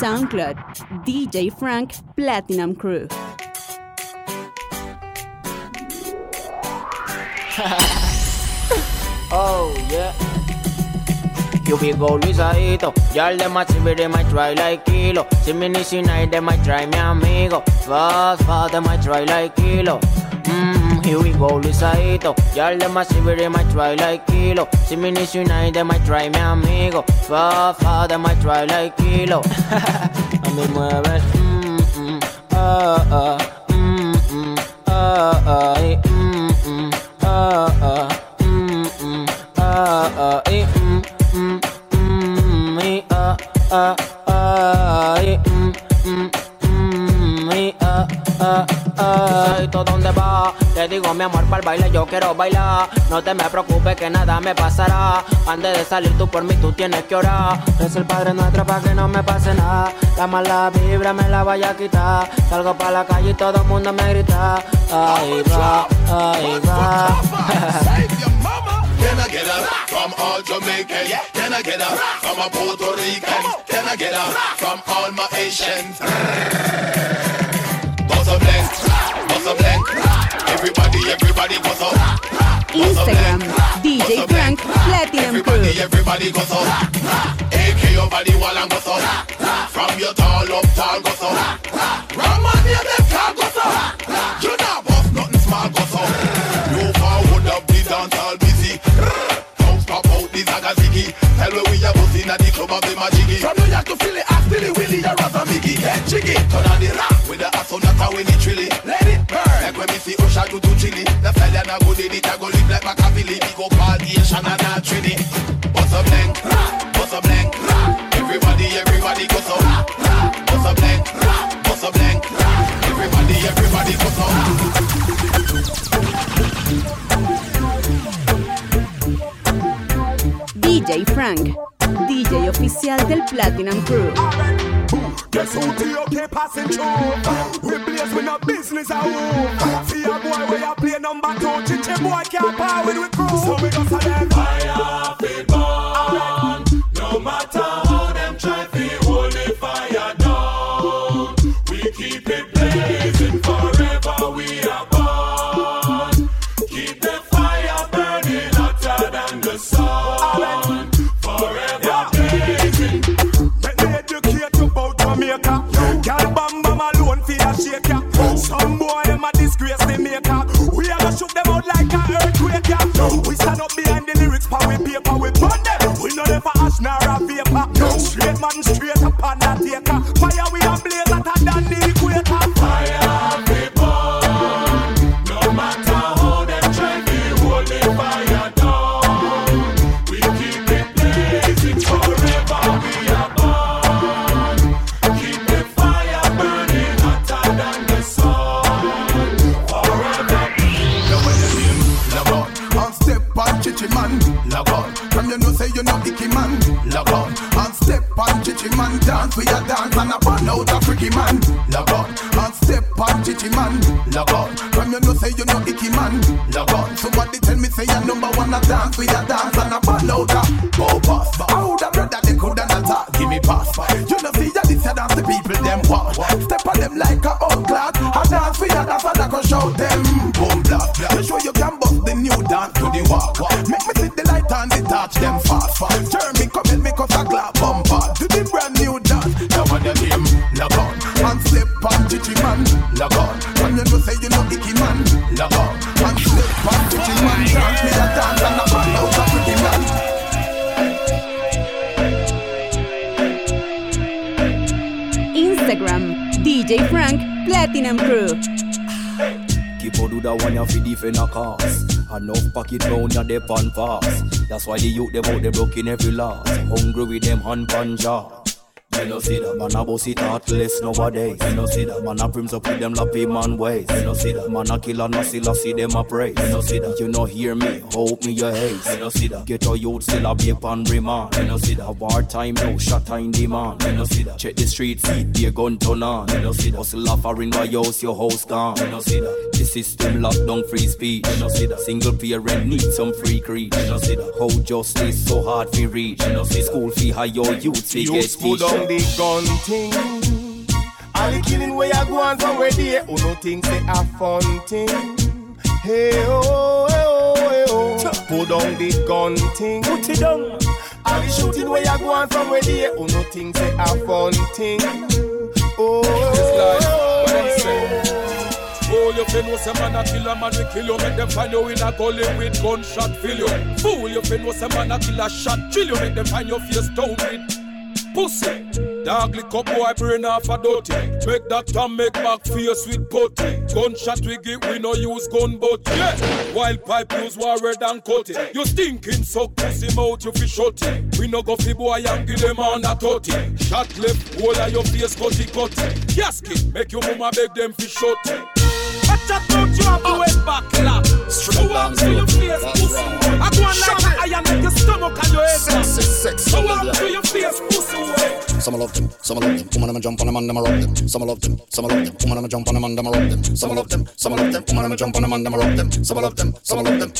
SoundCloud, DJ Frank Platinum Crew. oh yeah. You be go Luisadito oh. Y'all them a see me, they might try like kilo. See me nisi night, they might try me amigo. Fast, fast, they might try like kilo. Mmm, here we go, Luisadito Y'all them a see me, they might try like kilo. See me nisi night, they might try me amigo. Fast, fast, they might try like kilo. A me mueves, mmm, mmm, ah, ah, mmm, mmm, ah, ah, mi amor para el baile yo quiero bailar. No te me preocupes que nada me pasará. Antes de salir tú por mí tú tienes que orar. Es el Padre Nuestro para que no me pase nada. La mala vibra me la vaya a quitar. Salgo para la calle y todo el mundo me grita. Ahí va, ahí va. Save your mama. Can I get up from all Jamaicans? Can I get up from a Puerto Rican? Can I get up from all my Asians? Bust a blank, bust a blank. Everybody, everybody goes up. Instagram, DJ Frank Platinum Crew. Everybody, everybody goes up. AK your body wall and goes up. From your tall up, tall goes up. Ram on your them car goes up. You not bust nothing small goes up. You forward up the dance all busy. Don't stop out the zagazigi. Tell me we are buzzing at the club of the majiggy. From New York to Philly, I still it Willie, you're a Miggy. Get jiggy. Turn on the rap with the asonata when it trilly. Let it burn. Like when we see Usha do to chili. The fella na good in it, I go live like Machiavelli. We go call the Asian and not Trini. Bust a blank, bust a blank. Everybody, everybody go so. Bust a blank, bust a blank. Everybody, everybody go so. DJ Frank, DJ oficial del Platinum Crew. Guess who the okay passing through? We blaze with no business a woo. A out a freaky man. Log on And step on chichi man. Log on From you know say you know icky man. Log on Somebody tell me say you number one a dance we a dance and a burn out a go pass. How the brother they coulda not talk. Give me pass. You know see ya this a dance the people them want Step on them like a old clock. A dance we a dance and I go show them. Boom blah blah Show you can bust the new dance to the walk. Make me see the light and the touch them fast fast. Jeremy Platinum Crew. Keep on do that one you fi defend a cause Enough pocket round ya dep on fast. That's why the youth them out they broken every last. Hungry with them hand pan jaw You know see that man a boss it heartless nowadays You know see that man a prims up with them lappy man ways You know see that man a killer no still a see them a praise You know see that you know hear me hope me your haze You know see that get your youth still a be on remand You know see that war time no shot in demand You know see that check the street feet be a gun turn on You know see that hustle offering by house your house gone You know see that the system locked down free speech You know see that single parent need some free creed You know see that how justice so hard to reach You know see school fee high your youth see get teach the gun thing. All the killing where you go on from where they who no think say a fun thing. Hey oh, hey oh, hey oh. Put down the gun thing. Put it down. All the shooting where you go on from where they who no think say a fun thing. Oh, oh, oh, oh. it's like what I say. Oh, you fin know some man a kill a man, we kill you Make them find you in a gully with gunshot fill you Fool, you fin know some man a kill a shot Chill you, make them find your face down with pussy. Dog lick up boy brain off a dirty. Make that time make back face with putty Gunshot we get, we no use gun but yeah. Wild pipe use warrior than cut it You stinking suck pussy mouth you fi shut We no go fi boy and give them on a tutty Shot left, whole of your face cutty cutty. Casket, make your mama beg them fi shut Watch out, don't you have the way back, killer. Show up to your face, pussy. I go on like I am make your stomach and your head. Sexy, sexy, Show up to your face, pussy. Some love them, some love them. Woman, I'ma jump on them and I'ma rock them. Some love them, some love them. Woman, I'ma jump on them and I'ma rock them. Some love them, some love them. Woman, I'ma jump on them and I'ma rock them. Some love them, some love them.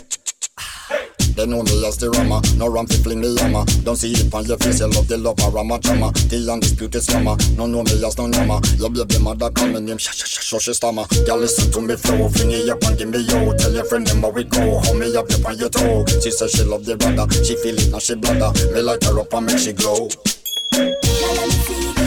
They know me as the rama, no ram fi fling the hammer. Don't see it on your face, you love the love of rama chama. The undisputed slammer, no know me as no nama. Your baby mother call me name, sh sh sh sh stammer. Girl listen to me flow, fling it up and give me yo. Tell your friend them how we go, hold me up, up on your toe. She say she love the brother, she feel it now she bladder. Me light her up and make she glow. Now let me see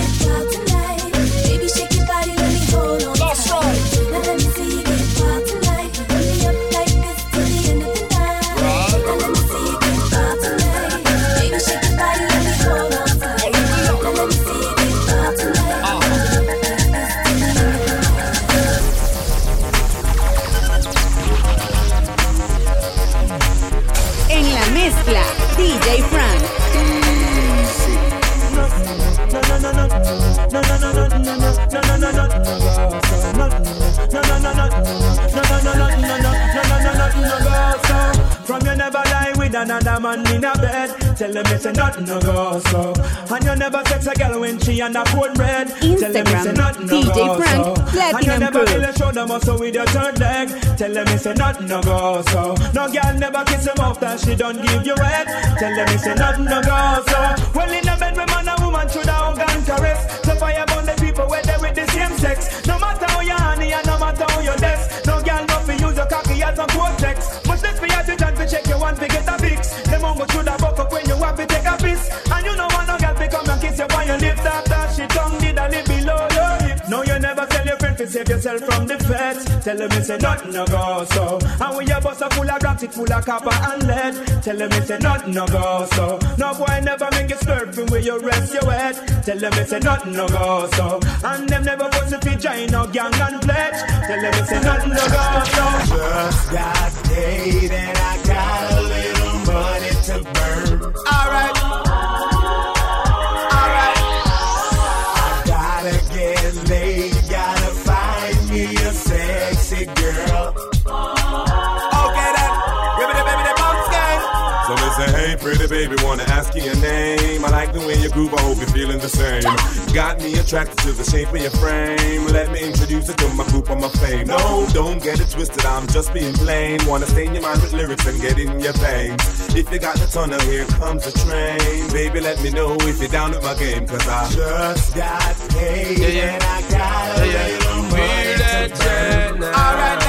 another man in a bed. Tell them it's a nothing no go so. And you never sex a girl when she on a phone bread. Tell them it's a Instagram, nothing no DJ go Frank, so. And you never really show them muscle with your third leg. Tell them it's a nothing no go so. No girl never kiss him off that she don't give you head. Tell them it's a nothing no go so. Well in a bed with man and woman should have organ caress. So fire burn the people where they with the same sex. No matter how you honey and no matter how you desk. No girl no fi use your cocky as a cortex. Less for your attention to check your one to get a won't through the buck up when you want to take a piss. And you know want no girl to come and kiss you on your lips after she tongue did a little below your hip. No, you never tell your friend to save yourself from the feds. Tell them it's a nothing no go so. And when your bus are full of rocks, it full of copper and lead. Tell them it's a nothing no go so. No boy never make you slurping where you rest your head. Tell them it's a nothing no go so. And them never was to join no gang and pledge. Tell them it's a nothing no go so. Just got paid pretty baby, wanna ask you your name. I like the way you groove, I hope you're feeling the same. Got me attracted to the shape of your frame. Let me introduce you to my group on my fame. No, don't get it twisted, I'm just being plain. Wanna stain your mind with lyrics and get in your veins. If you got the tunnel, here comes the train. Baby, let me know if you're down with my game, cause I just got paid and I got a little money to burn. Alright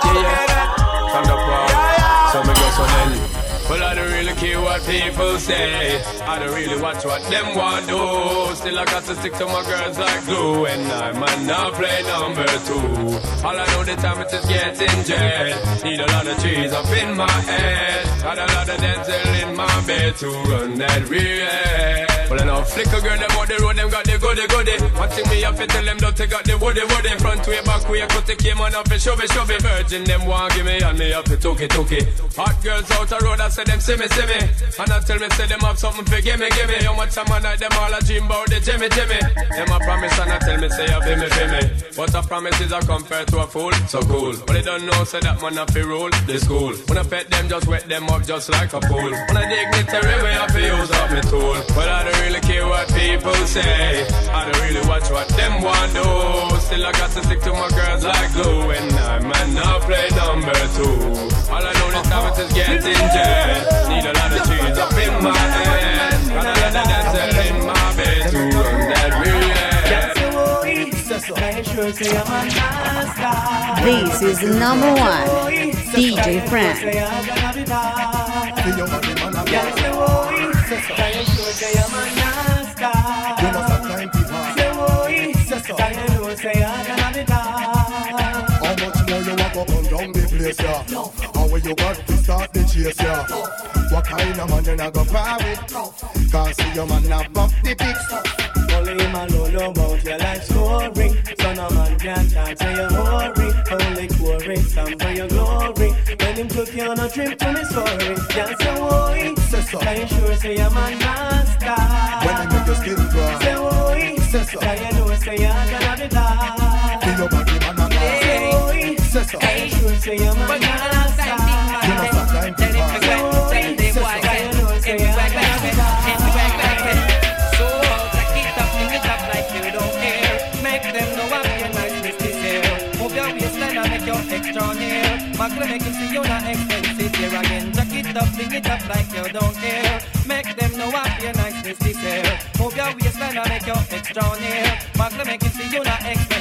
okay then. From the yeah, So me go so. Well, I don't really care what people say. I don't really watch what them want do. Still, I got to stick to my girls like glue. And I might not play number two. All I know the time is getting jet. Need a lot of trees up in my head. Got a lot of dental in my bed to run that real. Well, I know flicker girl, them on the road, them got the goody goody. One thing me to tell them, don't take out the woody woody. Front way, back way, cut the came on up and shove it, shove it. Virgin, them want give me, and me have to took it. Hot girls out the road, I say them see me, see me. And I tell me, say them have something for gimme, gimme. How much time I night, them all a dream about the Jimmy, Jimmy. Them a promise, and I tell me, say you feel me, feel me. But a promise is a compared to a fool, so cool. But they don't know, say that man have to rule the school. When I pet them, just wet them up just like a pool. When I dignitary say. I don't really watch what them want do. Still I got to stick to my girls like glue, and I might not play number two. All I know this time is just getting jet. Need a lot of cheese up in my head. Got a lot of dancer in my bed to run that real This is number one, DJ Frank. Say I'm gonna be say oi, say you say I'm a. Say you I'm gonna be. How much more you want to come down the place, yeah? How will you got to start the chase, yeah? What kind of man you not go par with? Can't see your man not buff the pics. Only him alone know about your life story. So no man can talk to your hurry. Only chorus some for your glory. When him took you on a trip to Missouri, just say oi. Say so. Can you sure say I'm a master? When you make your skin dry, Say oi. Say so. Can you know say you're gonna be bad? feel your body man and Say oi. Say so. Can you sure say I'm a master? You know some again. Jack it up, bring it up like you don't care. Make them know I'm your nice business here. Move your waistline and make your extra hair. Magle make him see you're not expensive.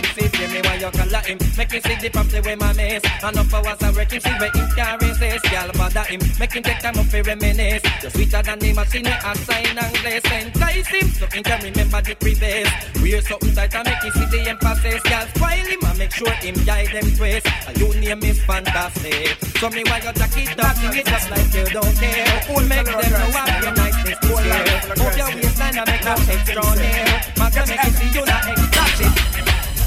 You call him. Make him see the property with my miss. Enough hours I work him see where him can resist. Y'all bother him. Make him take time up for reminisce. You're sweeter than the machine I sign and glaze. Entice him so he can remember the previous. Wear something tight and make him see the emphasis. Y'all spoil him and make sure him guide them twist. And you name is fantastic. So me why you jack it up, sing it up like you don't care. Make them know I'm your niceness this year. Move your waistline and make them extra near. Man can make him see you not.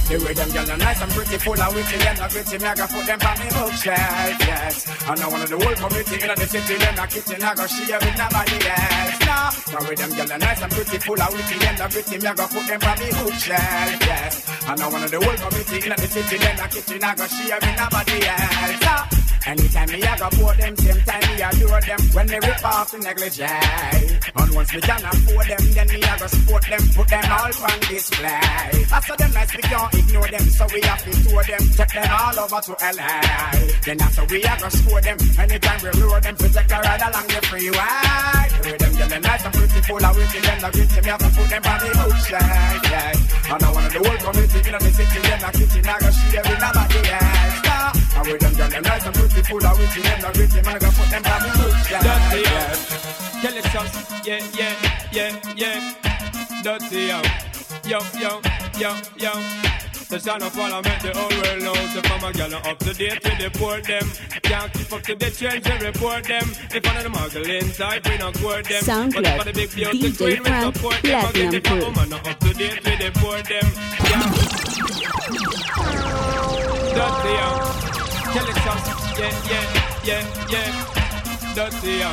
The way them gyal are nice and pretty, full of witty and a gritty, me I go put them on me bookshelf, yes. And one of the whole community in the city, them a kitchen, I go share with nobody else. Nah, the way them gyal are nice and pretty, full of witty and a gritty, me I go put them on me bookshelf, yes. And one of the whole community in the city, them a kitchen, I go share with nobody else. Nah. Anytime me I go pour them, same time me adore them. When me rip off the negligee And once me can afford them, then me I go support them Put them all on display. After them nice, we can't ignore them So we have to tour them, take them all over to LA Then after we I go score them. Anytime we lure them, take a ride along the freeway. The way them getting nice and pretty, full of witty Them the gritty, me have to put them on the bookshelf, yeah And I wanna the whole community in the city Them a kitchen, I go share with nobody else. And with them them nice and pretty, full of witty, them not gritty, man, I gonna put them on the bookshelf. Dirty, yeah. Tell it just, yeah, yeah, yeah, yeah. Dirty, yo, yo, yo, yo, yo. The sound of parliament, the whole world knows If I'm a gal up to date, we deport them Can't keep up to the trends, we report them If I'm the muggle inside, we not court them SoundCloud, But if the big beauty DJ queen, we Frank, support them Again, Platinum if I'm a Crew. man not up to date, we deport them Yeah Dirty, yo Tell it just, yeah, yeah, yeah, yeah Dirty, yo.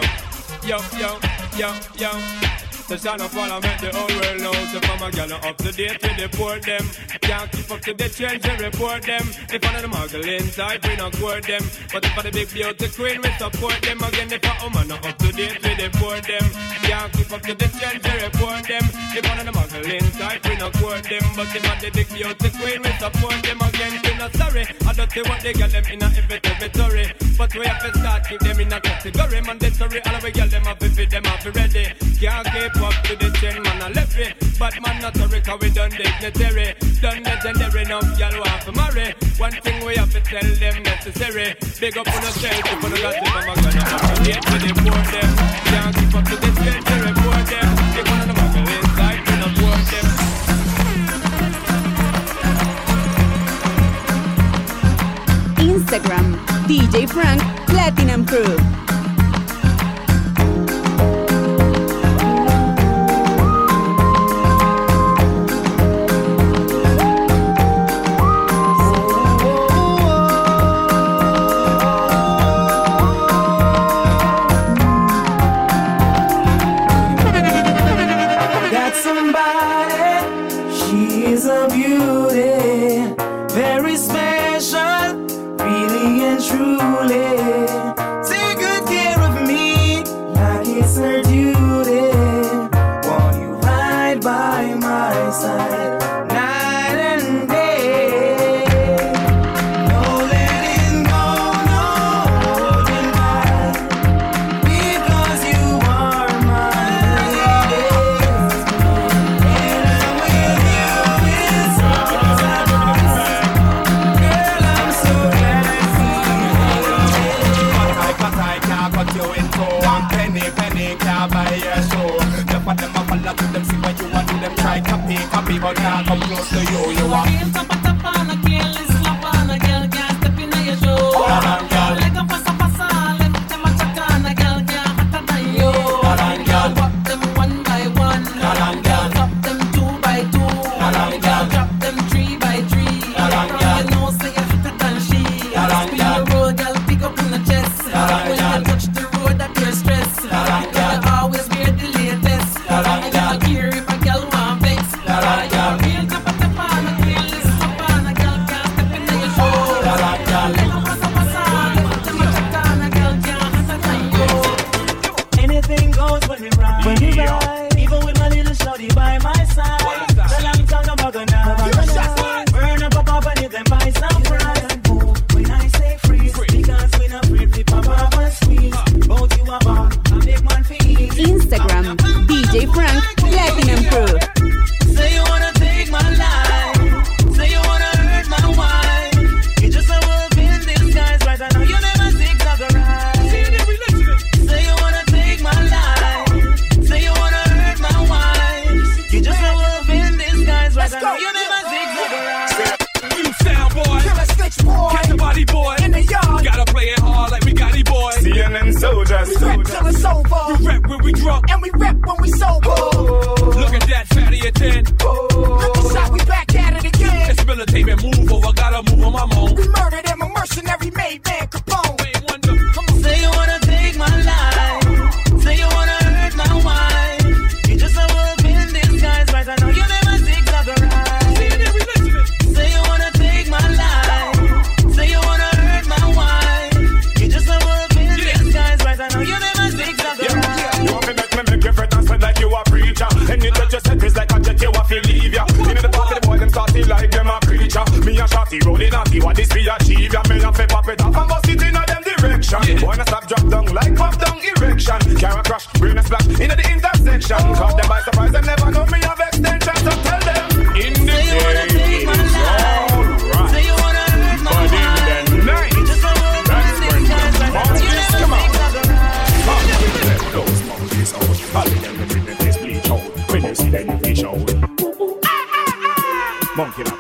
Yo, yo, yo, yo the sound of parliament, the whole world knows If I'm a gal up to date, we deport them. Can't keep up to the trends, we report them. If I'm the muggle inside, we not court them. But if I'm the big beauty queen, we support them. Again, if a man not up to date, we deport them. Can't keep up to the trends, we report them. If I'm the muggle inside, we not court them. But if I'm the big beauty queen, we support them. Again, we not sorry. I don't see what they get them in a every territory. But we have to start keep them in a category. Mandatory, all of we get them up if them up ready. Can't keep up to the trend, man, left it. But man, not cause we done dignitary. Done legendary, now y'all want to marry. One thing we have to tell them necessary. Big up on yourself, if you got it, I'm gonna have to to the Can't keep up to the work them. Instagram, DJ Frank Platinum Crew. Very monkey now.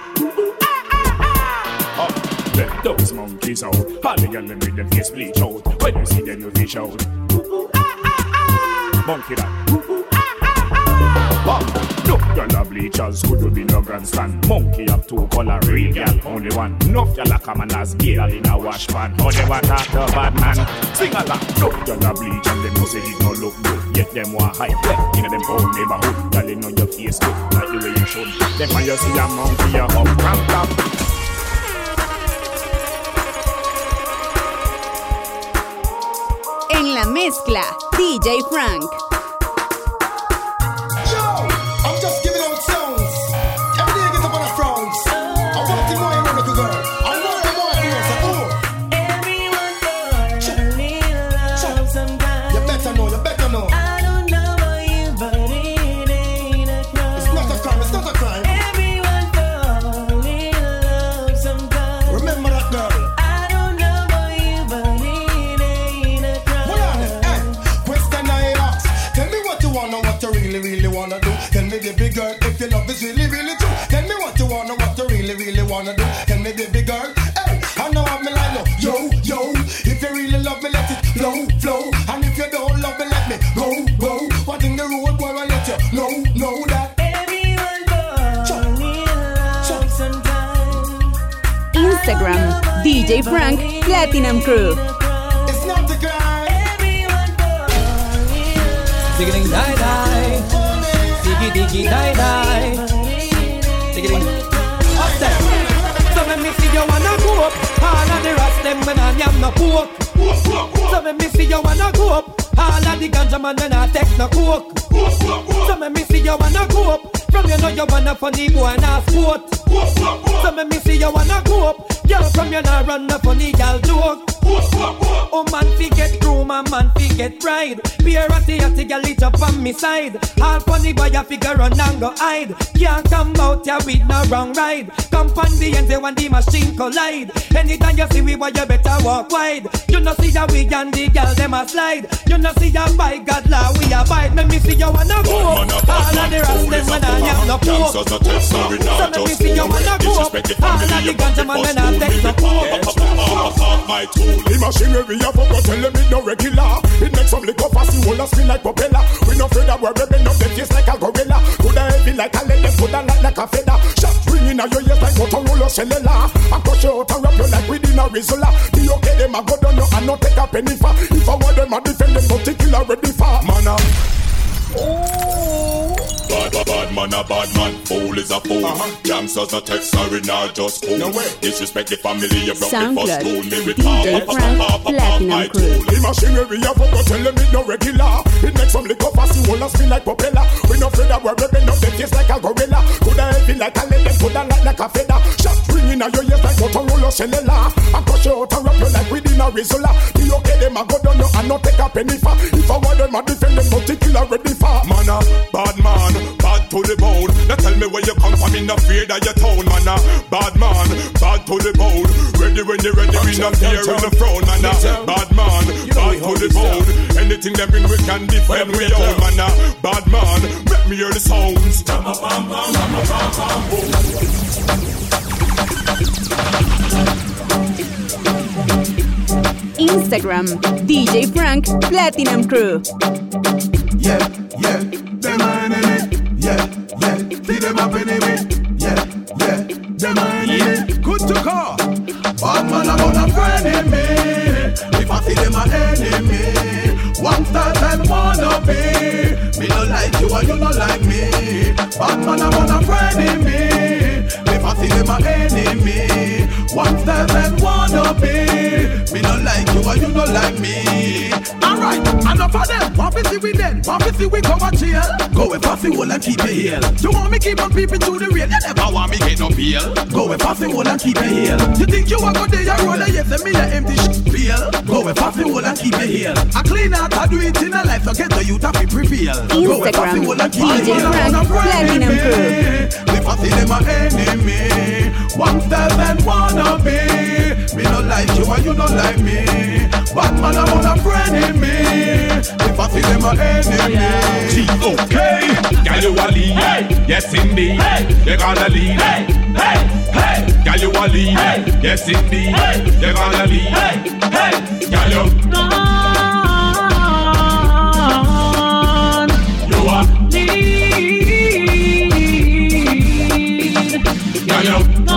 Oh, Let those monkeys out. Hardly the them with them face bleach out. When you see them, you fish out. Monkey now. Oh, no bleachers could you be no grandstand. Monkey have two color, real only one. No as girl in a wash pan. They want after bad man? Sing along. No bleachers say it no look good. Yet them in them own neighborhood. Your face good, the way you should. Them when you see a monkey. En la mezcla, DJ Frank. baby girl, if your love is really, really true. Tell me what you wanna, what you really, really wanna do. Tell me, baby girl, hey, I know I'm like, no, yo, yo. If you really love me, let it flow, flow. And if you don't love me, let me go, go. What in the road, boy, I let you know, know that. Instagram, DJ Frank, Platinum Crew. It's not the guy. Everyone diggy die die. Upset. So let me see you wanna go up. All of the rest them when I am no coke. So let me see you wanna go up. All of the ganja man when I take no coke. So let me see you wanna go up. From you know you wanna funny boy and a sport. So let me see you wanna go up. Girl from you nah run no funny gal joke. Oh man, fi get groom and man fi get bride. Be a ratty ratty gal it up on me side. All funny boy a figure run and go hide. Can't come out here with no wrong ride. Come on the end when the machine collide. Anytime you see we boy you better walk wide. You know see ya we and the gal them a slide. You know see ya by God law we abide. Let me see you wanna go. All of the rest them when I am no coke. So let me see you wanna go. All of the ganja man when I take no coke. The machinery I forgot tell them it no regular. It makes some liquor fast, you a spin like propeller. We no afraid of rubbing up them face like a gorilla. Coulda heavy like a them coulda light like a feather. Shot ringing out your ears like Motorola cellular. I crush you out and wrap you like within a Rizzola. The okay them a go down you and not take a penny for. If I want them a defend them, particular ready for. Man, uh, Bad, bad, bad man, a bad man. Fool is a fool. Uh-huh. Gangsters not text, sorry, not just cool. Disrespect the family, you broke the first rule. Me with DJ pop, Frank, pop, pop, pop, Platinum my Crew. tool. The machinery I forgot tell them it no regular. It makes some liquor fast, you hold a spin like propeller. We no afraid of we're rubbing up them face like a gorilla. Coulda heavy like a lead, them coulda light like a feather. Shot ringing out your ears like Motorola cellular. I crush you out and wrap you like within a Rizzola. The okay them a go down you and not take a penny for. If I want them a defend them, particular ready for. Man, a bad man, bad to the bone. Now tell me where you come from, in the fear that your town, man. a bad man, bad to the bone. Ready when you're ready, we not fear in the throne, man. Ah. a bad man, bad to the bone. Anything that bring we can defend, we own, man. a bad man, make me hear the sounds. Instagram, DJ Frank Platinum Crew. Yeah, yeah, them my enemy. Yeah, yeah, see them up enemy. Yeah, yeah, them my enemy. Good to call. Bad man about a friend in me. If I see them a enemy, one star time wanna be. Me no like you and you no like me. Bad man about a friend in me. If I see them a enemy, one star time wanna be. Me no like you and you no like me. Alright, enough of them. Want to see we then? Want to see we go and chill? Go with pussy hole and keep it heel. You want me keep on peeping through the rain? You never want me get no peel. Go with pussy hole and keep it heel. You think you a go there? You roll a yes and me a empty shit peel. Go with pussy hole and keep it heel. I clean out, I do it in a life. So get the youth to be prevail. Go with pussy hole and keep it heel. Frank Platinum Crew. I see them a enemy, one step and wanna be. Me no like you and you no like me. Bad man I want a friend in me. If I see them a enemy. G.O.K. Girl, you a lead. Yes, indeed. You're gonna lead. Girl, you a lead. Yes, indeed. You're gonna lead. Girl, you. You a Girl, you.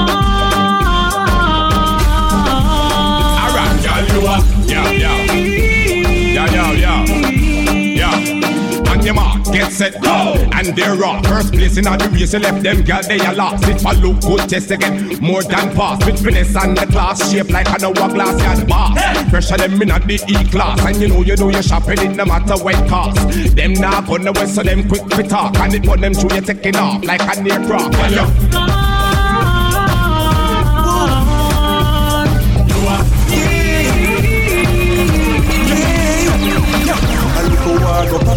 Get set, go. And they're raw. First place in all the race, you left them girl, they are lost. It for look good, test again. More than pass. With finesse and the class, shape like an hourglass, yeah, the boss. Pressure them in at the E class. And you know, you know, you're shopping it no matter what cost. Them not gonna west, so them quick fit talk. And it put them through, you taking off like a near rock. Well,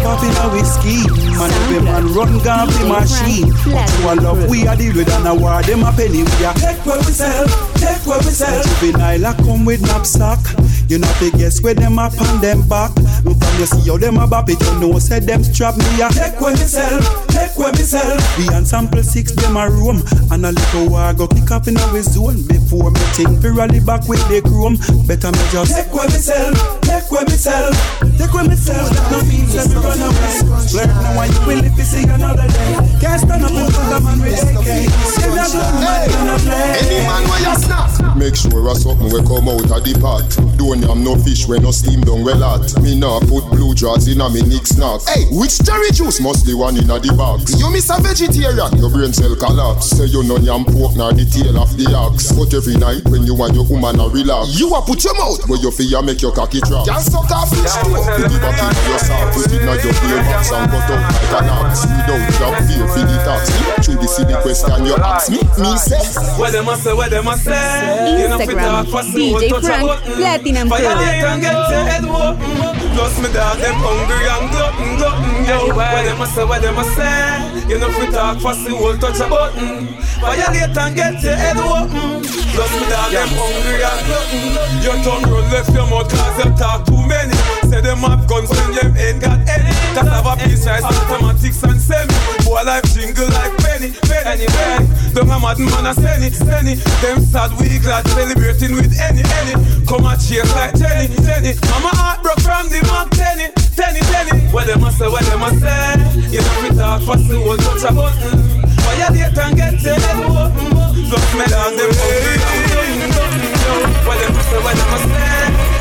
up in a whiskey. Man, every man run gun fi machine. But you a love we a deal with and a war them a penny we a take where we sell, take where we sell. Juvenile a come with knapsack. You know fi guess where them up on them back. Look from you see how them a bop it, you know say them strap me a take where we sell, take where we sell. We and sample six them a room and a little war go kick up in our zone before me think fi rally back with the chrome. Better me just take where we sell, take where we sell, take where me sell. No means let me run away. Learn now why you will if you see another day. Make sure a something we come out of the pot. Don't yam no fish when no steam down well hot. Me nah put blue jaws in a me nick snack. Hey, which cherry juice? Must the one in a the box. You miss a vegetarian. Your brain cell collapse. Say you no yam pork nor the tail of the ox. But every night when you and your woman a relax. You a put your mouth. Where your feel ya make your cocky drop. Can't suck off fish too. Put it back in your sock. Put it in your play box and cut out like an ox. Without job fear for the tax. Through the silly question you ask me, me say. Where them a say, where them a say You know fit talk Instagram, DJ you touch a Frank, Platinum Fire Crew. late and get your head open. Plus me dog them hungry and glutton, glutton Yo, where them a say, where them a say? You know fit talk fast, you will touch a button. Fire late and get your head open. Plus me dog them hungry and glutton Your tongue run left your mouth cause you talk too many Say them have guns when them ain't got any. Cause have a piece rise automatics and semi. Boy life jingle like penny, penny, penny. Them a mad man a penny, penny Them sad we glad celebrating with any, any. Come a chase like Jenny, Jenny. Mama heart broke from the Mac Tenny, Tenny, Tenny Where them a say, where them a say? You know we talk fast, the whole touch a button. Fire date and get your head open? Look me down, them hungry Where them a say, where them a say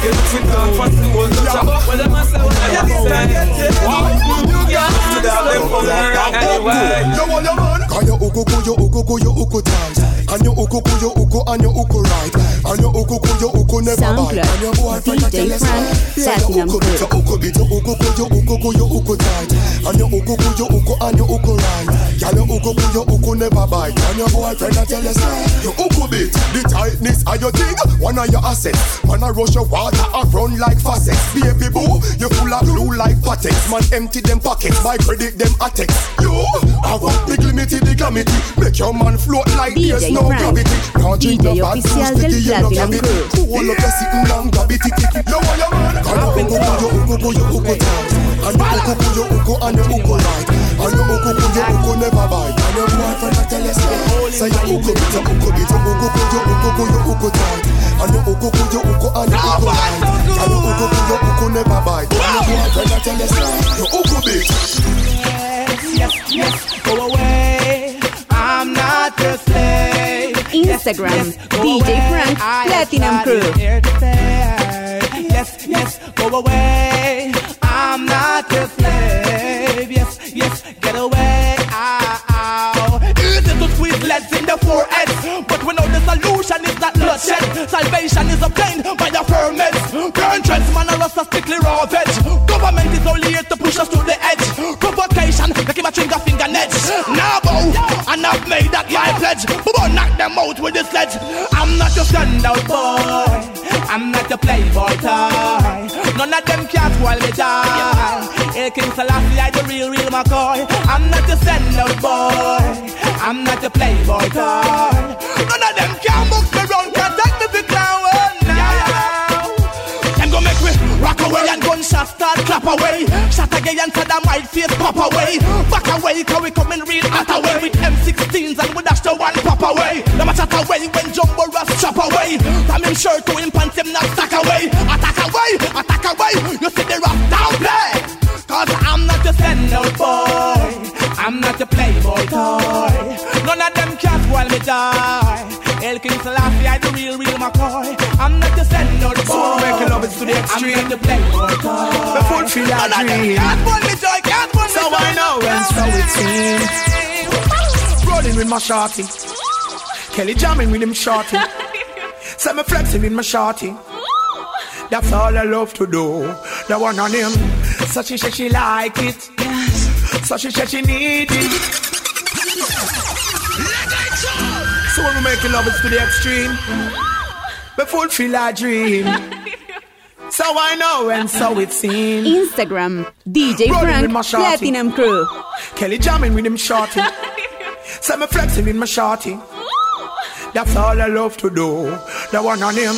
You know we talk fast, the whole touch a button Where them a say, where them a say Get your head open Look me down, them hungry Anyway You want your man? Can you uku ku you uku ku you uku tight? And you uku ku you uku and you uku right? And you uku ku you uku never bite? And your boyfriend a DJ tell us Frank, you Platinum uku bit, you Crew. uku bit, you uku ku you uku ku you uku tight? And you uku ku you uku and you uku right? Can you uku ku you uku never bite? And your boyfriend a tell us you uku bit. The tightness of your thing, one of your assets. Man a rush your water and run like faucets. Baby boo, you full of glue like patex. Man empty them pockets, my credit them attacks. You, I want big limited the calamity. Make your man float like there's no Frank, gravity. Can't drink DJ no bad oficial sticky, you no Platinum gravity. Cool up your sitting down, gravity ticky. You want your man? Can you uku ku you uku ku you uku tight? And you uku ku you uku and you uku right? And you uku ku you uku never bite. And your boyfriend a tell us say you uku bit, you uku bit, you uku ku you uku ku you uku tight. And you uku ku you uku and you uku right? And you uku ku you uku never bite. And your boyfriend a tell us you uku bit. Yes, yes, go away. Instagram, DJ. Frank, Platinum Crew. here to stay. Yes, yes, go away. I'm not your slave. Yes, yes, get away. Ow, ow. Easy to squeeze leads in the forehead, but we know the solution is not bloodshed. Salvation is obtained by the trends, man, a rust a strictly raw veg. Government is only here to push us to the edge. Provocation, make him a trigger nets. Now bow, and I've made that my pledge. But knock them out with the sledge. I'm not your standout boy. I'm not your playboy toy. None of them can spoil me die. Hey, King Selassie, I the real, real McCoy. I'm not your standout boy. I'm not your playboy toy. None of them can book me round, away and gunshot start clap away. Said I might face pop away. Back away, cause we coming real hot away with M16s and we dash the one pop away. Them a chat away when Jumbo Russ chop away. From him shirt to him pants, him not stack away. Attack away, attack away. You see the rock down play. Cause I'm not your standout boy. I'm not your playboy toy. None of them can spoil me die. El King Selassie, I the real, real McCoy. I'm not your standout to the extreme. I'm not the playboy toy. The fulfill our None of dream. can't spoil me joy, can't spoil me So joy. I know and so it seems. Rolling with my shorty. Kelly jamming with him shorty. Say me flexing with my shorty. That's all I love to do. The one on him. So she said she like it. So she said she need it. So when we making love it's to the extreme. We fulfill our dream. So I know and so it seems. Instagram, DJ Rolling Frank, with. Platinum Crew. Kelly jamming with him shorty. Say me flexing with my shorty. That's all I love to do. The one on him.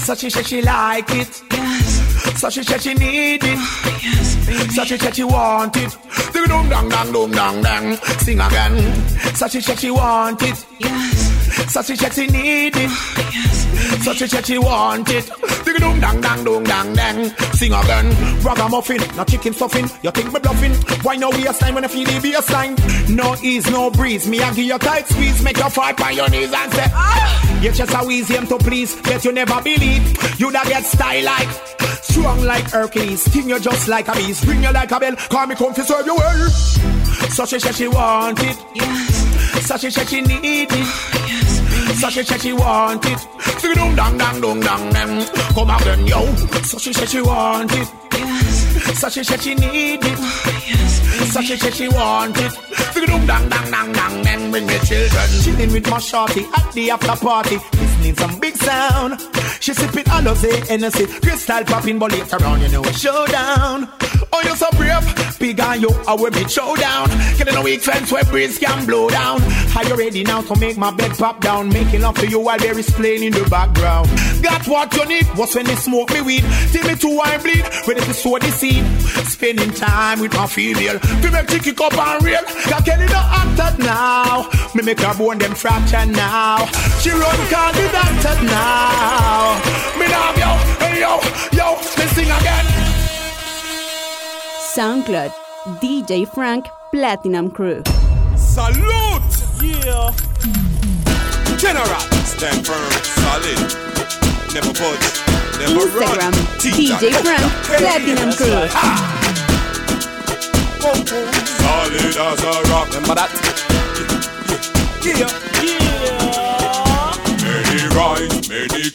So she said she like it. Yes. So she said she need it. So she said she want it. Ding dong dang dang dong dang dang. Sing again. So she said she want it. So she said she need it. So she said she want it. Ding dong dang dang dong dang dang. Sing again. Ragamuffin, not chicken stuffing. You think me bluffing? Why no waste time when I feel the baseline? No ease, no breeze. Me I give you tight squeeze, make you fall on your knees and say, ah! You just a wheeze him to please, bet you never believe. You da get style like strong like Hercules. Sting you just like a beast, ring you like a bell. Call me come to serve you well. So she said she want it. So she said she need it. So she said she want it. Sing dong dang dang dong dang dang. Come again, yo. So she said she want it. So she said she need it. Oh, so she said she want it. Figure dum dang dang dang dang, then bring the children. Chilling with my shorty at the after party, listening some big sound. She sipping all of the Hennessy, crystal popping, but later on you know a showdown. Oh, you so brave, big on you, I will be showdown. Killing a weak fence where breeze can blow down. Are you ready now to make my bed pop down? Making love to you while there is playing in the background. Got what you need, What's when they smoke me weed. Till me two I bleed, ready to sow the seed. Spending time with my female, to make she kick up and real. Got Kelly no acted now. Me make her bone them fracture now. She run call the doctor now. Me love yo, hey yo, yo, me sing again. SoundCloud, DJ Frank Platinum Crew. Salute! Yeah. General. Stand firm, solid. Never budge. Never Instagram, run. DJ Frank Platinum Crew. Solid as a rock. Remember that? Yeah. Yeah. Many rise, many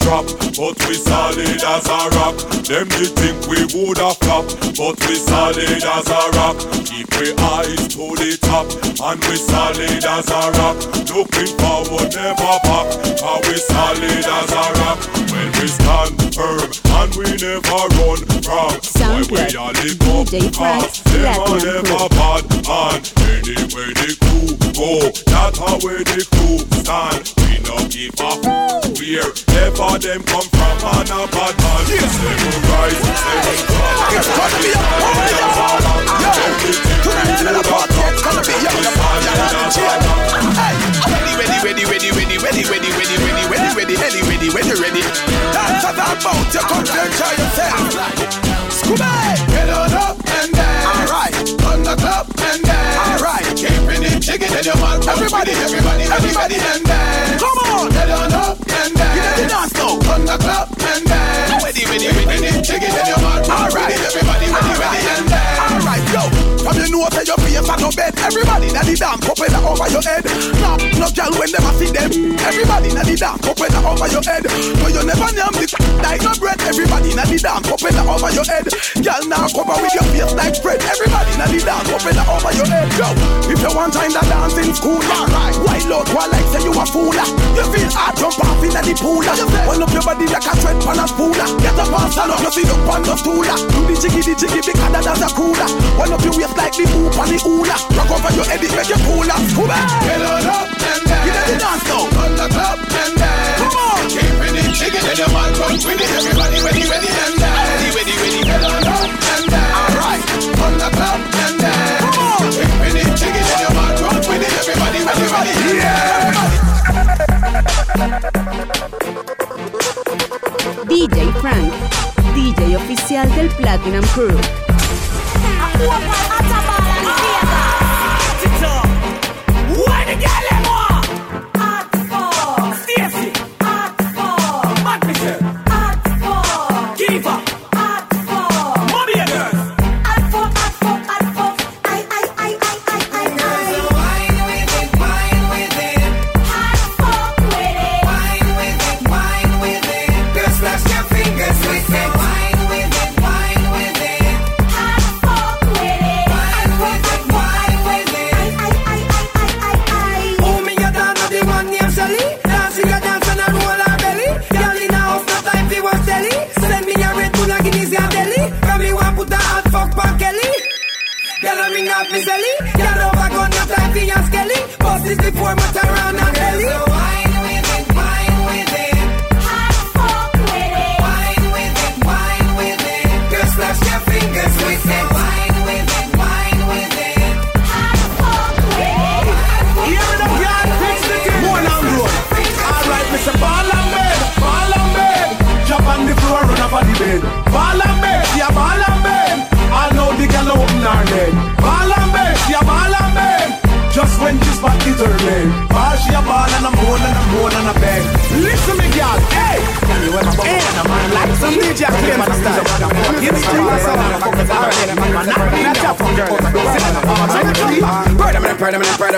but we solid as a rock. Them they think we woulda flop, but we solid as a rock. Keep we eyes to the top, and we solid as a rock. Looking forward, never back, cause we solid as a rock. When we stand firm, and we never run from. Why we are the DJ Frank cause them are Platinum never Crew. bad. And anywhere the crew go, that's how where the crew stand. We no give up. Wherever them come from, man a bad man. Yes. Seven rise, seven fall. It's gonna be a party, yo. Tonight in the party, it's gonna be a party. Hey, ready, ready, ready, ready, ready, ready, ready, ready, ready, ready, ready, ready, ready, ready. That's what I'm about. You come to enjoy yourself. Scooby, get on up and dance. All right, on the club and dance. All right, keeping it chicken in your mouth. Everybody, everybody, everybody, and dance. Come on, get on up and dance. Get the dance now. On the club and dance. Ready, ready, keeping it chicken your mouth. All right, everybody, ready, ready, and dance. All right, yo. From you know say your face on no bed. Everybody na the dance, pop it over your head. No, no girl when them a see them. Everybody na the dance, pop it over your head. No, you never name this like no bread. Everybody na the dance, pop it over your head. Girl now cover with your face like spread. Everybody na the dance, pop it over your head. Yo, if you want time to dance in school, alright. Why Lord, why like say you a fool? You feel hard, jump off in the pool. Wind up your body like a thread pan a spool. Get up and stand up, you see up on the stool. Do the jiggy, the jiggy, harder than a cooler. Wind up your waist like the hoop and the hula. Rock over your head, it make you cooler. Scuba. Get on up and down. You know the dance now. On the club and down. Come on. Keeping it chicken in your mouth, run with it. Everybody ready, ready and down. Ready, ready, ready. Get Frank, DJ oficial del Platinum Crew.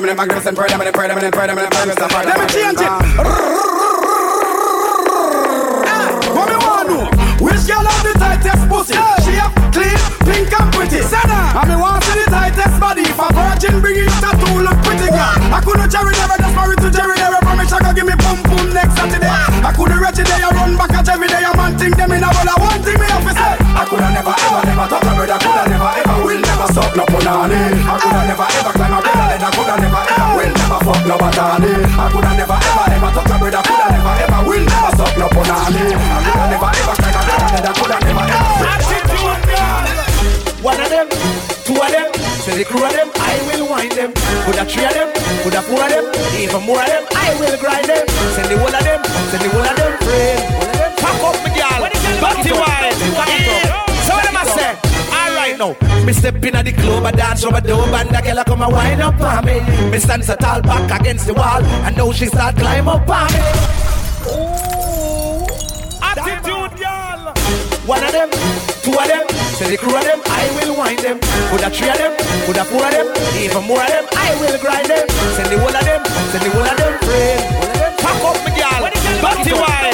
predominant, magnificent, predominant, predominant, predominant, magnificent, Let me change it. Ah, what me want to Which girl have the tightest pussy? She have clean, pink and pretty. Sana. I me want to the tightest body. If a virgin bring it tattoo, look pretty girl. I couldn't Jerry never just married to Jerry never. I could reach it, I run back at every day. A man think them in a world, I one thing will never stop no punani. I coulda never ever climb a brother, then I coulda never ever will never fuck no batani. I coulda never ever ever touch a brother, coulda never ever will never stop no punani. I coulda never ever climb a brother, then I coulda never ever. Attitude, girl. One of them, two of them, say the crew of them, I will wind them. Could a three of them, could a four of them, even more of them, I will grind them. Send the whole of them, send the whole of them, friend. Pack up my girl, dirty wine, now, me step in at the club, I dance over the door, and the girl a come and wind up on me. Me stand so tall back against the wall, and now she start climb up on me. Ooh, Attitude, girl. One of them, two of them, say the crew of them, I will wind them. Could a three of them, could a four of them, even more of them, I will grind them. Send the whole of them, send the whole of them, friend. Pack up my girl, dirty wine,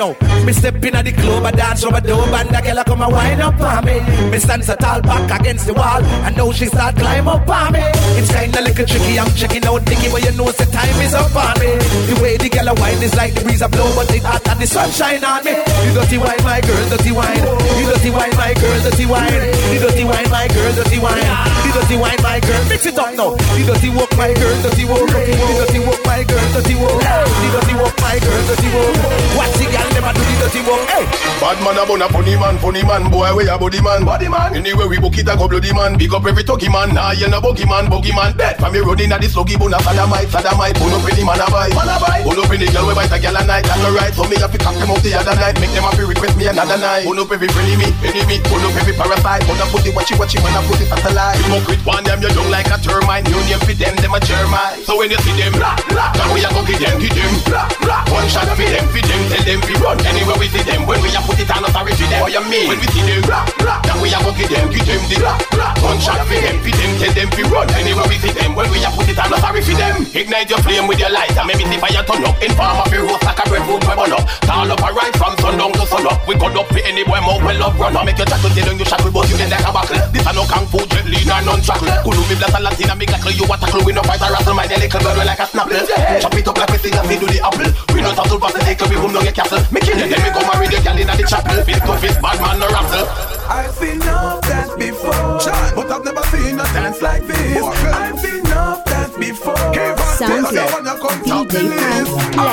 now, me step in at the club, I dance over the and the girl come and wind up on me. Me stand so tall back against the wall, and now she start climb up on me. It's kinda little tricky, I'm checking out Nicky, but you know the time is up on me. The way the girl a wine is like the breeze a blow, but it hot and the sunshine on me. You dirty wine, my girl, dirty wine. You dirty wine, my girl, dirty wine. You dirty wine, my girl, dirty wine. You dirty wine, my girl. Mix it up now. You dirty walk, my girl, dirty walk. You dirty walk, my girl, dirty walk. You dirty walk, my girl, dirty walk. Watch the girl never do the dirty walk. Hey. Bad man a bun a funny man, funny man, boy we a body man, body man. Anyway we book it a go bloody man, big up every talky man. Nah you no buggy man, buggy man. Bet from me running at the sluggy bun a sodomite, sodomite. Pull up the man a buy, man a buy. Pull up the girl we bite a girl a night, and alright. So me have to cock them out the other night, make them happy request me another night. Pull up every enemy, enemy. Pull up every parasite. Pull up put the watchy watchy man a put the satellite. With one them, you don't like a termite. You name for them, them a germite. So when you see them, rah rah, now we a go get them, get them, rah rah. One shot for them, for them, tell them fi run. Anywhere we see them, when we a put it on authority them. What you mean? When we see them, rah, now we a go get them, get them, the rah rah. One shot for them, for them, tell them fi run. Anywhere we see them, when we a put it on authority them. Ignite your flame with your light and maybe see fire turn up. Inform of your roast like a breadfruit we burn up. Tall up and right from sundown to sun up. We got up for any boy more well up run up. Make your chat to down you shackle, but you get like a buckle. This a no kung fu jet lean and non shackle. Kulu me blast a Latina, me glackle you a tackle. We no fight a rattle, my little girl like a snapple. Chop it up like we sing and we do the apple. We no tattle, but the take we boom down your castle. Me kill them, go marry the gal inna the chapel. Fist to fist, bad man no rattle. I've seen enough dance before, but I've never seen a dance like this. I've seen enough dance before. DJ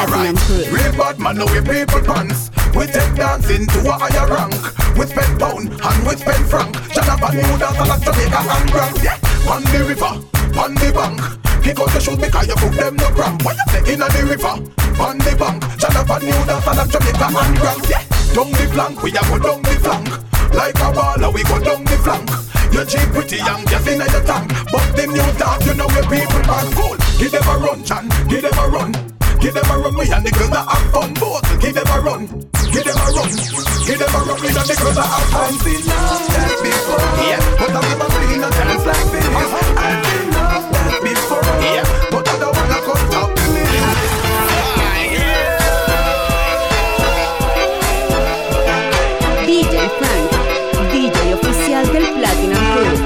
Frank. Real bad man, we people pants. We take dancing to a higher rank. We spend pound and we spend franc. Jonathan New dance like Jamaica and Grand. Yeah, on the river, on the bank. Kick out the shoes because you put them no cramp. What you say in the river, on the bank. Jonathan New dance like Jamaica and Grand. Yeah, down the flank, we a go down the flank. Like a baller, we go down the flank. You cheap pretty young, just in the tank. But the new dance, you know we people man cool. Give them a run, Chan, give them a run. Give them a run, we and the girls that have fun both. Give them a run, give them a run. Give them a run, we and the girls that have fun. I've seen enough dance before, yeah. But I've never seen a dance like this. I've seen enough dance before, yeah. But I don't wanna come top to me. DJ Frank, DJ oficial del Platinum Crew.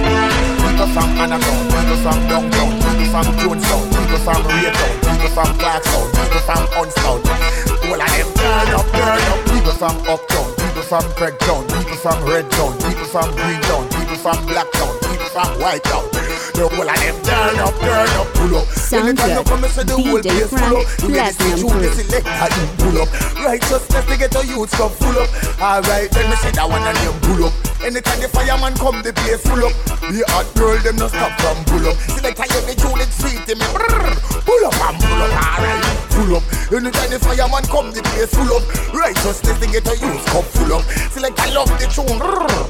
People from Anagon, people from Downtown, people from Jonestown, people from Raytown, people from Clarkstown, people from Unstown. All of them turn up, turn up. People from Uptown, people from Craigtown, people from Redtown, people from Greentown, people from Blacktown, people from Whitetown. The whole of them turn up, turn up, pull up. Anytime you come, you the whole place full up. You get the tune, the selector, you pull up. Righteousness to get the youth come full up. Alright, then me say that one and them pull up. Anytime the fireman come, the place full up. The hot girl, them no stop from pull up. Selector, you the tune, it's sweet, them brrr, pull up and pull up. Alright, full up. Anytime the fireman come, the place full up. Righteousness to get the youth come full up. Selector, love the tune,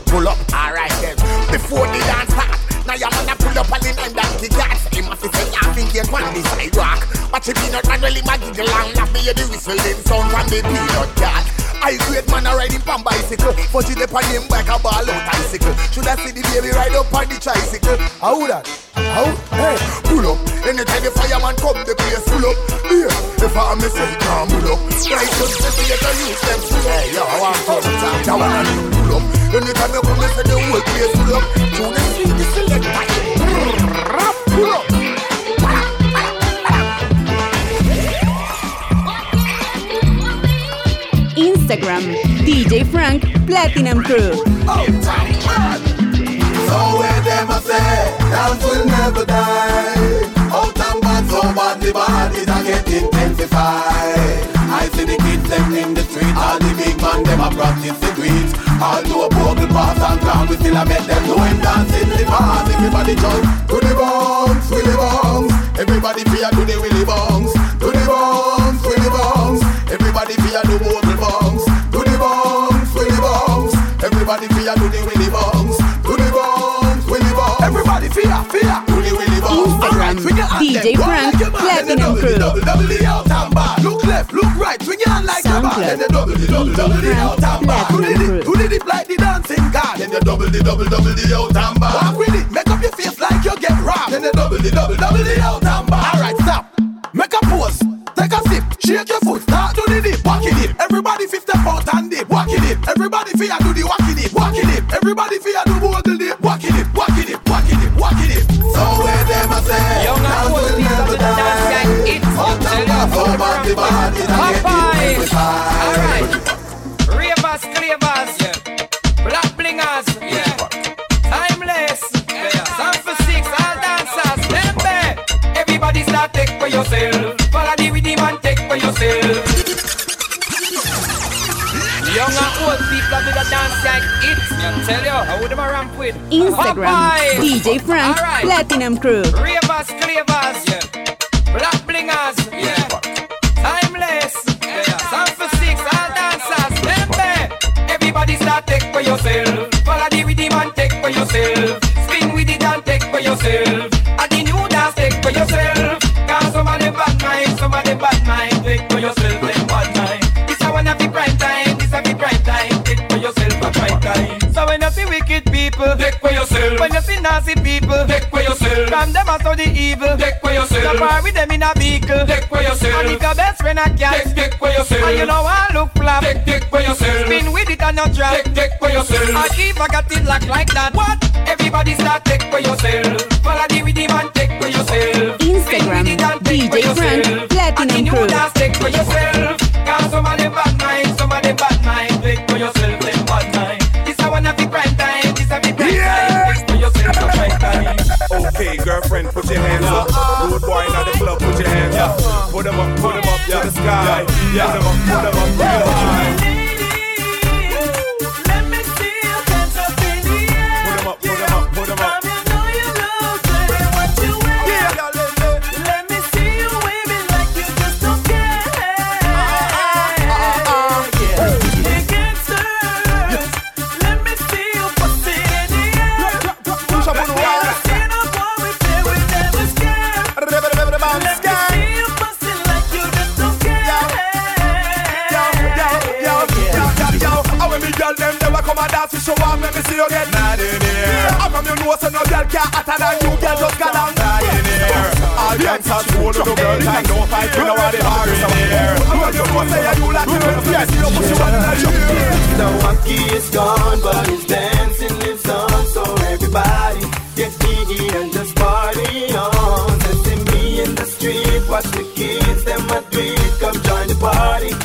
pull up. Alright then, before the dance start. Your man a pull up and in and that kick Him a say laughing cake on the sidewalk. Watch the peanut man really ma giggle and laugh Me hear the whistling sound from the peanut cat I great man a riding pan bicycle. Fudgy the pan him back a ball out bicycle. Should I see the baby ride up on the tricycle. How that? How? Hey, pull up. Anytime the fireman come the place full up. Yeah, if I me say can't pull up. Right just to get a use them. Hey, yo, I want to talk That one pull up Anytime you come, me say the whole place full up. Tune and see the selector. Pull up. Instagram, DJ Frank Platinum Crew. So where them say, dance will never die. Out and bad, so bad, the bad it a get intensified. I see the kids them in the street, all the big man them a practice the tweets. All to a bogle pass and clown, we still a make them do him dance in the bars. Everybody jump to the bounce, willy bounce. Everybody fear to the willy bounce, to the bounce, willy bounce. Everybody fear to bogle bounce, to the bounce, willy bounce. Everybody fear to the willy bounce, to the bounce, willy bounce. Everybody fear, fear to the willy bounce. Instagram, DJ Frank Platinum Crew. Then you double the double, double the out and back. Do the dip, do the dip like the dancing god. Then you double the double, double the out and back. Walk with it, make up your face like you get robbed. Then you double the double, double the out and back. Alright, stop. Make a pose, take a sip, shake your foot, start to the dip, walk it. Everybody fifth step and dip, walk it. Everybody fear do the walk it dip, walk it. Everybody fear do bogle dip, walk it dip, walk it dip, walk it dip, walk it. So where them a say, Young and dance old people never with the dance like it's Out and back, so bad the bad it a get Popeye. intensified. Alright. Ravers, clavers, yeah. Black blingers, yeah. Timeless, yeah. Sound for six, all dancers, remember. Everybody start take for yourself. Follow the rhythm and take for yourself. Young and old people with a dance like it's me. I tell you, how would them a ramp with? Instagram, Popeye. DJ Frank Alright. Platinum Crew. Ravers, clavers, yeah. Yourself. Spin with it and take for yourself. And the new dance take for yourself. Cause some of them bad mind, some of them bad mind. Take for yourself, them bad mind. This a one of the prime time, this a the prime time. Take for yourself a prime time. So when you see wicked people, take for yourself. When you see nasty people, take for yourself. From them out of the evil, take for yourself. So far with them in a vehicle, take for yourself. And if your best friend a cat, take, take for yourself. And you know I look flap, take, take for yourself. Spin with it and not drop, take, take for yourself. And if I got it locked like that, what? Everybody start take for yourself. Follow the rhythm and take for yourself. Instagram, DJ Frank Platinum You Crew. dance take for yourself. Put them up, put them up to the sky. Put them up, put them up real high. You get mad in here. How come you know so no girl can hotter than you, girl just got down mad in here. All dancers hold no girl time, no fight, you know what they are in here. How when you know say you like when you see you push you in the The monkey is gone, but his dancing lives on. So everybody get jiggy and just party on. Let's me in the street, watch the kids, them a tweet. Come join the party.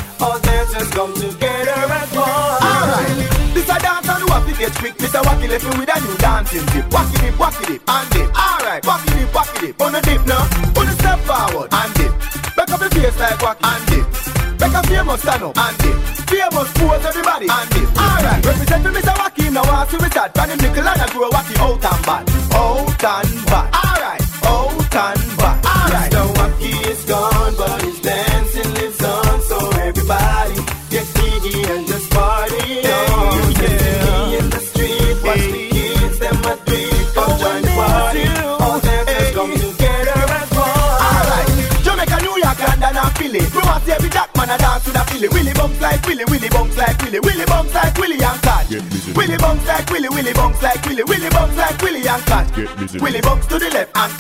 Get quick. Mr. Wacky left me with a new dancing dip. Wacky dip, wacky dip, and dip. Alright, wacky dip, wacky dip. On a dip now, on a step forward and dip. Back up your face like wacky and dip. Back up famous stand up and dip. Famous pose everybody and dip. Alright, represent me Mr. Wacky now. I see we start. Pan him nickel and I grow wacky out and bad, out and bad. To. Willy bumps like Willy, Willy bumps like Willy, Willy bumps like Willy and Catch. Willy bumps like Willy, Willy bumps like Willy, Willy bumps like Willy and Catch. Willy bumps to the left and.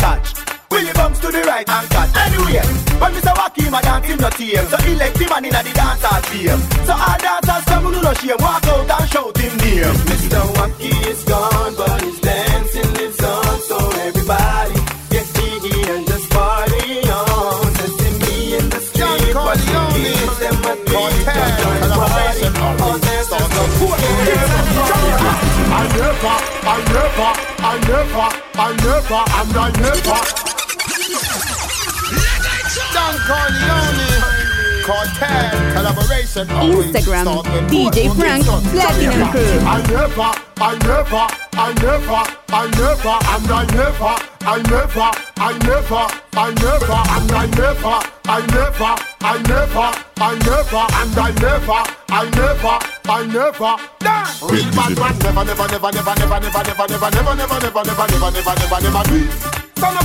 Willy Three bumps to the right and cut. Anyway, when Mr. Wacky my dance him no team, so he let the man inna the dance hall team. So all dancers come who no shame, walk out and shout him name. Mr. Wacky is gone, but never, I never, and I never. Don Corleone, Cartel, collaboration. Instagram, DJ. Frank, Platinum Crew. I never, I never, I never, I never, and I never, I never, I never, I never, and I never, I never, I never, I never, and I never, I never, I never. Nah. Real bad man never, never, never, never, never, never, never, never, never, never, never, never, never, never, never, never do it.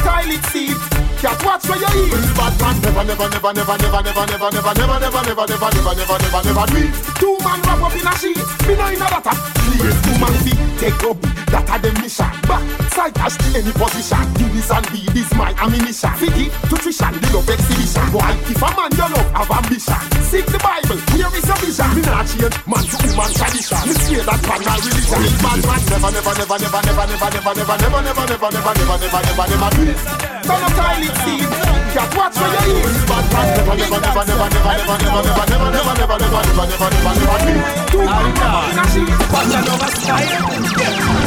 Kylie seed. Cat watch where you eat. Real bad man never, never, never, never, never, never, never, never, never, never, never, never, never, never, never, never do it. Two man wrap up in a sheet. Me know in a. Please, two man feet take up. That are the mission. Back, side dash, any position. Do this and be this my ammunition. Figgy, nutrition, the love exhibition. Boy, if a man you love have ambition. Seek the Bible, here is a vision. Me not change man to woman tradition. Me swear that man my religion. Real bad man never, never, never, never, never, never, never, never, never, never, never, never, never, never, never, never do it. Son of Kylie seed. Cat watch where you eat. Bad man never, never, never, never, never, never, never, never, never, never, never, never, never, never, never, never do. Two man in a sheet. Watch out style.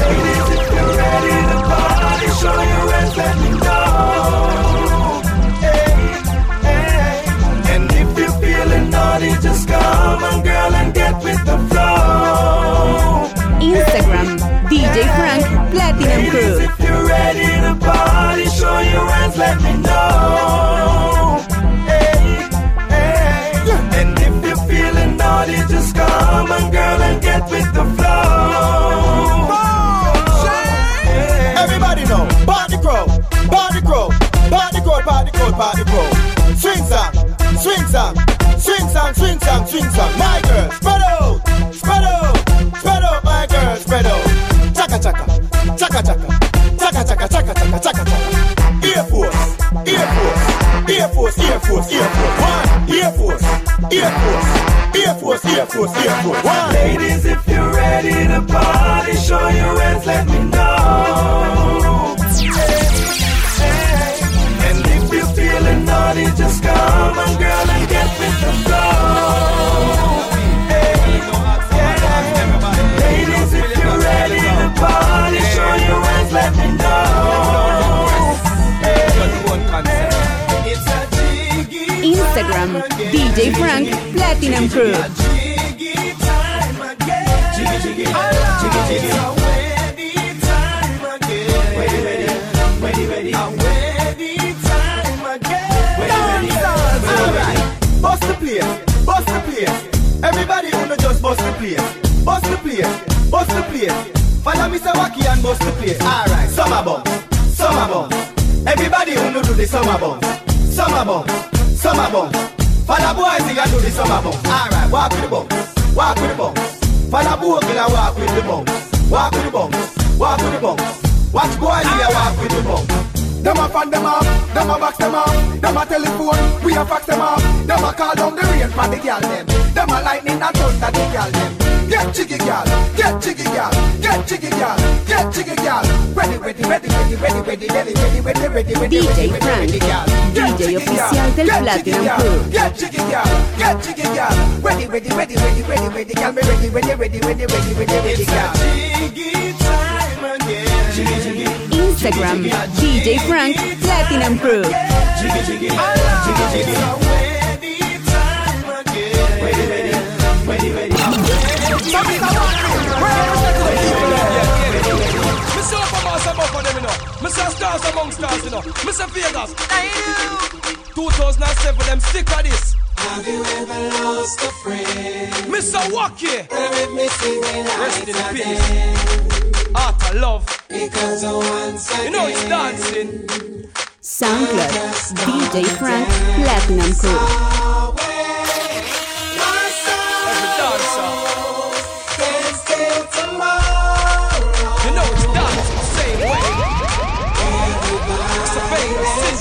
Ladies, if you're ready to party, show your hands, let me know. Hey, hey. And if you're feeling naughty, just come on, girl, and get with the flow. Instagram, DJ Frank, Platinum Ladies, Crew. if you're ready to party, show your hands, let me know. Hey, hey. And if you're feeling naughty, just come on, girl, and get with the flow. Everybody know, party crow, party crow, party crow, party crow, party crow. Swing song, swing song, swing song, swing song, swing song. My girl, DJ Frank, DJ oficial del Platinum Crew. Get chicky girl, get chicky girl. Ready, ready, ready, ready, ready, ready, girl. Ready, ready, ready, ready, ready, ready, ready, girl. Instagram, DJ Frank, Platinum Crew. Ready, ready, ready, ready, ready. Say stars among stars, you know. Me say Vegas. 2007, them sick of this. Have you ever lost a friend? Mr. Wacky. With me singing Rest in night peace. again. Art of love. Because once again. You know it's dancing. SoundCloud, DJ Frank, Platinum Crew. Every dancer. Can't stay tomorrow.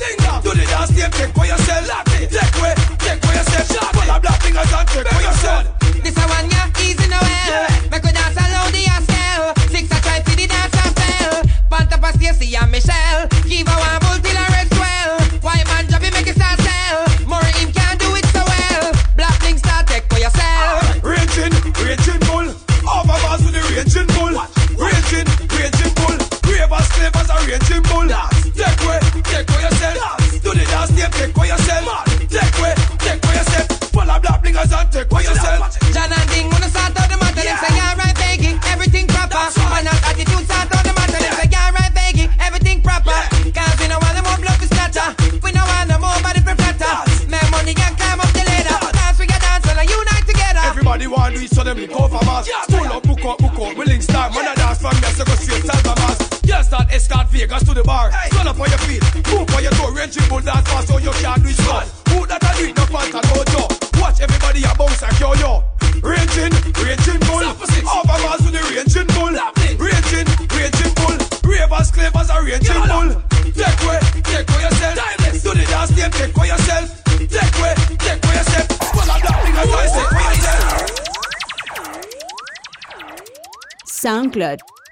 finger. Do the dance, take for yourself. Take away, take for yourself. Full of black fingers and take for yourself.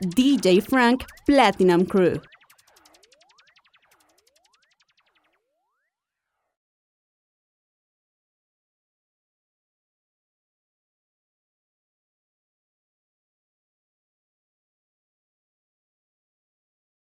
DJ Frank Platinum Crew.